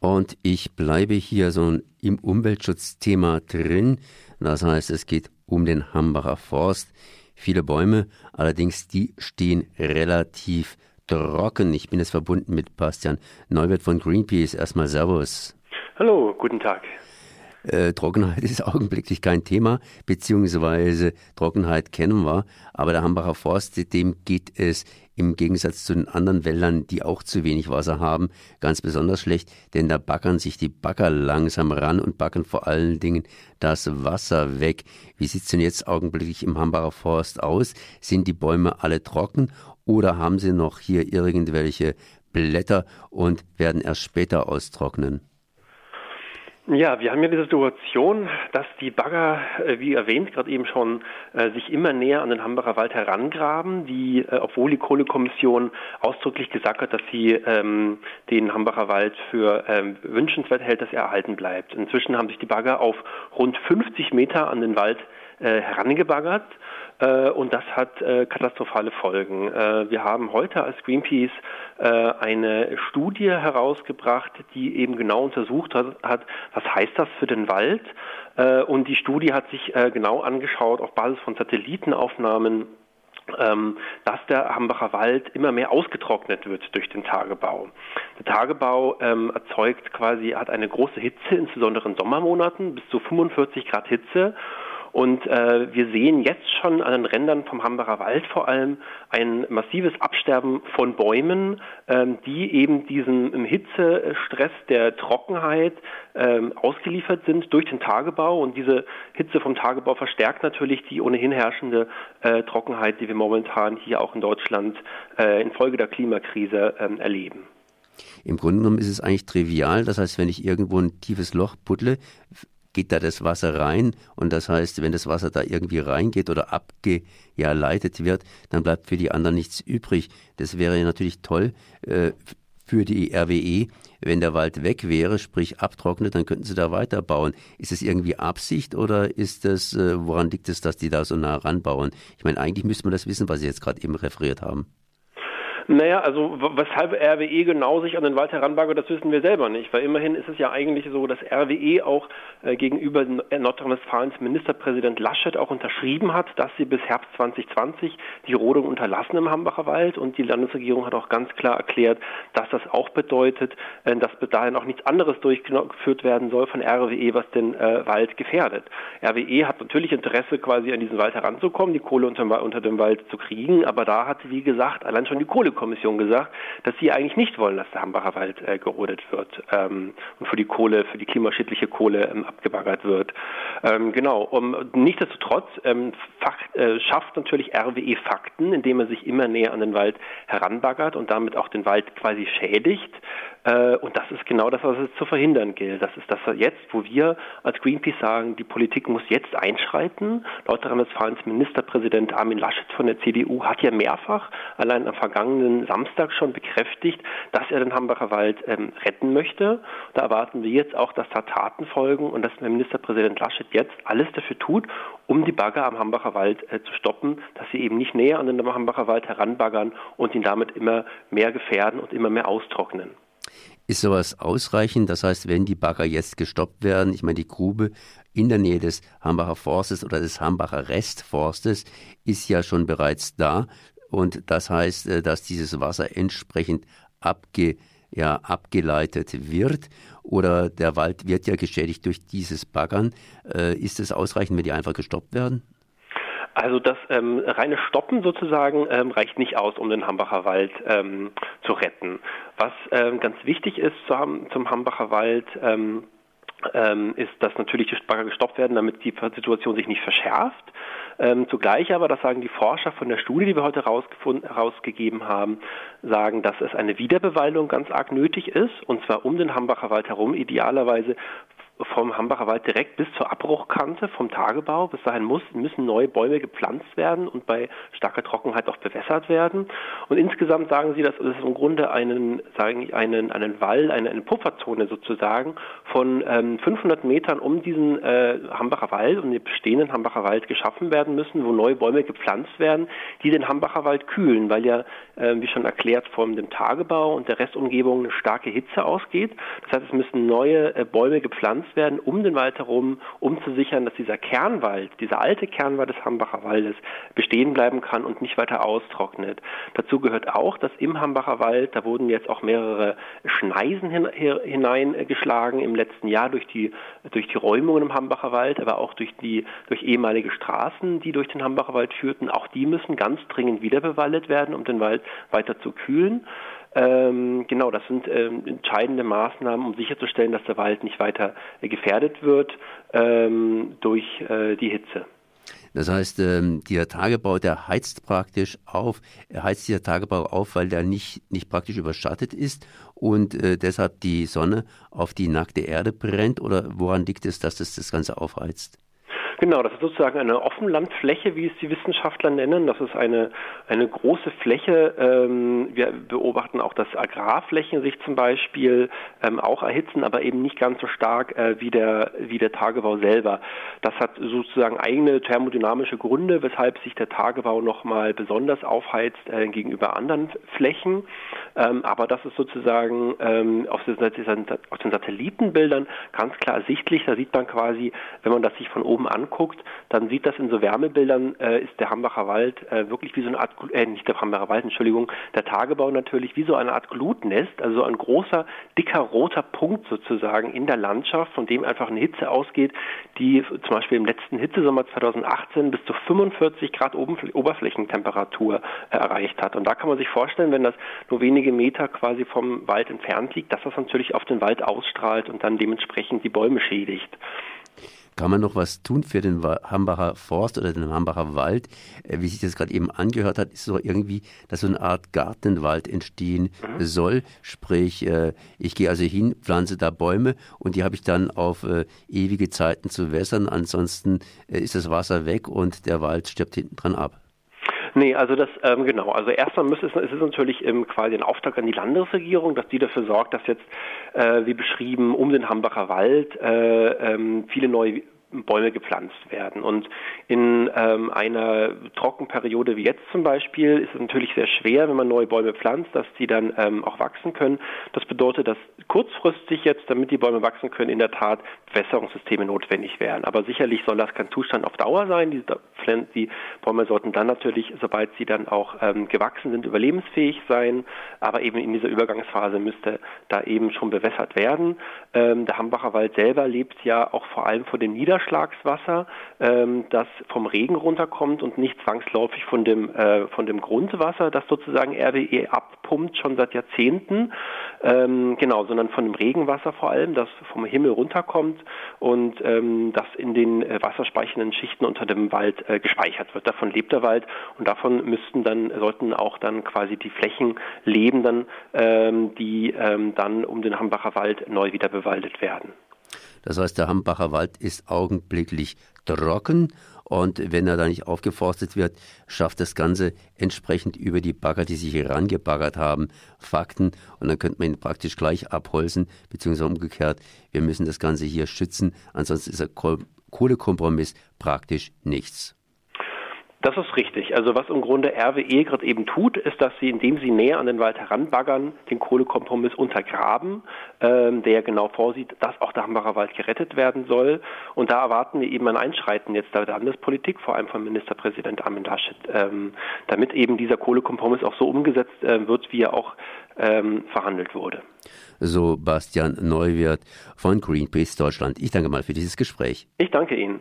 Und ich bleibe hier so im Umweltschutzthema drin. Das heißt, es geht um den Hambacher Forst. Viele Bäume, allerdings die stehen relativ trocken. Ich bin jetzt verbunden mit Bastian Neuwirth von Greenpeace. Erstmal Servus. Hallo, guten Tag. Äh, Trockenheit ist augenblicklich kein Thema, beziehungsweise Trockenheit kennen wir, aber der Hambacher Forst, dem geht es im Gegensatz zu den anderen Wäldern, die auch zu wenig Wasser haben, ganz besonders schlecht, denn da backern sich die Bagger langsam ran und backen vor allen Dingen das Wasser weg. Wie sieht es denn jetzt augenblicklich im Hambacher Forst aus? Sind die Bäume alle trocken oder haben sie noch hier irgendwelche Blätter und werden erst später austrocknen? Ja, wir haben ja die Situation, dass die Bagger, äh, wie erwähnt, gerade eben schon, äh, sich immer näher an den Hambacher Wald herangraben, die, äh, obwohl die Kohlekommission ausdrücklich gesagt hat, dass sie ähm, den Hambacher Wald für ähm, wünschenswert hält, dass er erhalten bleibt. Inzwischen haben sich die Bagger auf rund 50 Meter an den Wald äh, herangebaggert und das hat äh, katastrophale Folgen. Äh, wir haben heute als Greenpeace äh, eine Studie herausgebracht, die eben genau untersucht hat, was heißt das für den Wald. Äh, und die Studie hat sich äh, genau angeschaut auf Basis von Satellitenaufnahmen ähm, dass der Hambacher Wald immer mehr ausgetrocknet wird durch den Tagebau. Der Tagebau ähm, erzeugt quasi, hat eine große Hitze, insbesondere in Sommermonaten, bis zu 45 Grad Hitze und äh, wir sehen jetzt schon an den Rändern vom Hambacher Wald vor allem ein massives Absterben von Bäumen, ähm, die eben diesem Hitzestress der Trockenheit ähm, ausgeliefert sind durch den Tagebau. Und diese Hitze vom Tagebau verstärkt natürlich die ohnehin herrschende äh, Trockenheit, die wir momentan hier auch in Deutschland äh, infolge der Klimakrise ähm, erleben. Im Grunde genommen ist es eigentlich trivial. Das heißt, wenn ich irgendwo ein tiefes Loch buddle, geht da das Wasser rein und das heißt, wenn das Wasser da irgendwie reingeht oder abgeleitet wird, dann bleibt für die anderen nichts übrig. Das wäre natürlich toll äh, für die RWE, wenn der Wald weg wäre, sprich abtrocknet, dann könnten sie da weiterbauen. Ist es irgendwie Absicht oder ist das, äh, woran liegt es, dass die da so nah ranbauen? Ich meine, eigentlich müsste man das wissen, was Sie jetzt gerade eben referiert haben. Naja, also weshalb RWE genau sich an den Wald heranbagert, das wissen wir selber nicht, weil immerhin ist es ja eigentlich so, dass RWE auch äh, gegenüber Nordrhein-Westfalens Ministerpräsident Laschet auch unterschrieben hat, dass sie bis Herbst 2020 die Rodung unterlassen im Hambacher Wald und die Landesregierung hat auch ganz klar erklärt, dass das auch bedeutet, äh, dass bis dahin auch nichts anderes durchgeführt werden soll von RWE, was den äh, Wald gefährdet. RWE hat natürlich Interesse, quasi an diesen Wald heranzukommen, die Kohle unter, unter dem Wald zu kriegen, aber da hat, wie gesagt, allein schon die Kohle Kommission gesagt, dass sie eigentlich nicht wollen, dass der Hambacher Wald äh, gerodet wird ähm, und für die Kohle, für die klimaschädliche Kohle ähm, abgebaggert wird. Ähm, genau. Um, nichtsdestotrotz ähm, Fakt, äh, schafft natürlich RWE Fakten, indem er sich immer näher an den Wald heranbaggert und damit auch den Wald quasi schädigt. Äh, und das ist genau das, was es zu verhindern gilt. Das ist das jetzt, wo wir als Greenpeace sagen, die Politik muss jetzt einschreiten. Nordrhein-Westfalens Ministerpräsident Armin Laschet von der CDU hat ja mehrfach allein am vergangenen Samstag schon bekräftigt, dass er den Hambacher Wald ähm, retten möchte. Da erwarten wir jetzt auch, dass da Taten folgen und dass Ministerpräsident Laschet jetzt alles dafür tut, um die Bagger am Hambacher Wald äh, zu stoppen, dass sie eben nicht näher an den Hambacher Wald heranbaggern und ihn damit immer mehr gefährden und immer mehr austrocknen. Ist sowas ausreichend? Das heißt, wenn die Bagger jetzt gestoppt werden, ich meine, die Grube in der Nähe des Hambacher Forstes oder des Hambacher Restforstes ist ja schon bereits da. Und das heißt, äh, dass dieses Wasser entsprechend abge, ja, abgeleitet wird oder der Wald wird ja geschädigt durch dieses Baggern. Äh, ist es ausreichend, wenn die einfach gestoppt werden? Also das ähm, reine Stoppen sozusagen ähm, reicht nicht aus, um den Hambacher Wald ähm, zu retten. Was ähm, ganz wichtig ist zum, zum Hambacher Wald, ähm, ähm, ist, dass natürlich die Bagger gestoppt werden, damit die Situation sich nicht verschärft. Ähm, zugleich aber, das sagen die Forscher von der Studie, die wir heute herausgegeben haben, sagen, dass es eine Wiederbewaldung ganz arg nötig ist, und zwar um den Hambacher Wald herum, idealerweise vom Hambacher Wald direkt bis zur Abbruchkante vom Tagebau. Bis dahin muss, müssen neue Bäume gepflanzt werden und bei starker Trockenheit auch bewässert werden. Und insgesamt sagen sie, dass es im Grunde einen, sagen ich, einen, einen Wall, eine, eine Pufferzone sozusagen von ähm, 500 Metern um diesen äh, Hambacher Wald und den bestehenden Hambacher Wald geschaffen werden müssen, wo neue Bäume gepflanzt werden, die den Hambacher Wald kühlen, weil ja, äh, wie schon erklärt, von dem Tagebau und der Restumgebung eine starke Hitze ausgeht. Das heißt, es müssen neue äh, Bäume gepflanzt werden um den Wald herum, um zu sichern, dass dieser Kernwald, dieser alte Kernwald des Hambacher Waldes bestehen bleiben kann und nicht weiter austrocknet. Dazu gehört auch, dass im Hambacher Wald, da wurden jetzt auch mehrere Schneisen hin, hineingeschlagen im letzten Jahr durch die, durch die Räumungen im Hambacher Wald, aber auch durch die, durch ehemalige Straßen, die durch den Hambacher Wald führten. Auch die müssen ganz dringend wiederbewaldet werden, um den Wald weiter zu kühlen. Ähm, genau, das sind ähm, entscheidende Maßnahmen, um sicherzustellen, dass der Wald nicht weiter äh, gefährdet wird ähm, durch äh, die Hitze. Das heißt, ähm, dieser Tagebau, der heizt praktisch auf, er heizt dieser Tagebau auf, weil der nicht, nicht praktisch überschattet ist und äh, deshalb die Sonne auf die nackte Erde brennt? Oder woran liegt es, dass es das Ganze aufheizt? Genau, das ist sozusagen eine Offenlandfläche, wie es die Wissenschaftler nennen. Das ist eine, eine große Fläche. Ähm, wir beobachten auch, dass Agrarflächen sich zum Beispiel ähm, auch erhitzen, aber eben nicht ganz so stark äh, wie, der, wie der Tagebau selber. Das hat sozusagen eigene thermodynamische Gründe, weshalb sich der Tagebau nochmal besonders aufheizt äh, gegenüber anderen Flächen. Ähm, aber das ist sozusagen aus, den, aus den Satellitenbildern ganz klar ersichtlich. Da sieht man quasi, wenn man das sich von oben anschaut, anguckt, dann sieht das in so Wärmebildern, äh, ist der Hambacher Wald äh, wirklich wie so eine Art, äh, nicht der Hambacher Wald, Entschuldigung, der Tagebau natürlich wie so eine Art Glutnest, also ein großer, dicker, roter Punkt sozusagen in der Landschaft, von dem einfach eine Hitze ausgeht, die zum Beispiel im letzten Hitzesommer 2018 bis zu 45 Grad Oberflächentemperatur äh, erreicht hat. Und da kann man sich vorstellen, wenn das nur wenige Meter quasi vom Wald entfernt liegt, dass das natürlich auf den Wald ausstrahlt und dann dementsprechend die Bäume schädigt. Kann man noch was tun für den Hambacher Forst oder den Hambacher Wald? Äh, wie sich das gerade eben angehört hat, ist so irgendwie, dass so eine Art Gartenwald entstehen soll. Sprich, äh, ich gehe also hin, pflanze da Bäume und die habe ich dann auf äh, ewige Zeiten zu wässern. Ansonsten ist das Wasser weg und der Wald stirbt hinten dran ab. Nee, also das, ähm, genau. Also erstmal müsste es, es ist natürlich ähm, quasi ein Auftrag an die Landesregierung, dass die dafür sorgt, dass jetzt, äh, wie beschrieben, um den Hambacher Wald äh, ähm, viele neue Bäume gepflanzt werden. Und in ähm, einer Trockenperiode wie jetzt zum Beispiel ist es natürlich sehr schwer, wenn man neue Bäume pflanzt, dass die dann ähm, auch wachsen können. Das bedeutet, dass kurzfristig jetzt, damit die Bäume wachsen können, in der Tat Wässerungssysteme notwendig wären. Aber sicherlich soll das kein Zustand auf Dauer sein. Die, die Bäume sollten dann natürlich, sobald sie dann auch ähm, gewachsen sind, überlebensfähig sein. Aber eben in dieser Übergangsphase müsste da eben schon bewässert werden. Ähm, der Hambacher Wald selber lebt ja auch vor allem von dem Niederschlag Niederschlagswasser, ähm, das vom Regen runterkommt und nicht zwangsläufig von dem, äh, von dem Grundwasser, das sozusagen RWE abpumpt schon seit Jahrzehnten, ähm, genau, sondern von dem Regenwasser vor allem, das vom Himmel runterkommt und ähm, das in den äh, wasserspeichernden Schichten unter dem Wald äh, gespeichert wird. Davon lebt der Wald und davon müssten dann, sollten auch dann quasi die Flächen leben, dann, ähm, die ähm, dann um den Hambacher Wald neu wieder bewaldet werden. Das heißt, der Hambacher Wald ist augenblicklich trocken und wenn er da nicht aufgeforstet wird, schafft das Ganze entsprechend über die Bagger, die sich herangebaggert haben, Fakten und dann könnte man ihn praktisch gleich abholzen, beziehungsweise umgekehrt, wir müssen das Ganze hier schützen, ansonsten ist der Kohlekompromiss praktisch nichts. Das ist richtig. Also was im Grunde RWE gerade eben tut, ist, dass sie, indem sie näher an den Wald heranbaggern, den Kohlekompromiss untergraben, ähm, der genau vorsieht, dass auch der Hambacher Wald gerettet werden soll. Und da erwarten wir eben ein Einschreiten jetzt der Landespolitik, vor allem von Ministerpräsident Armin Laschet, ähm, damit eben dieser Kohlekompromiss auch so umgesetzt äh, wird, wie er auch ähm, verhandelt wurde. So Bastian Neuwirth von Greenpeace Deutschland. Ich danke mal für dieses Gespräch. Ich danke Ihnen.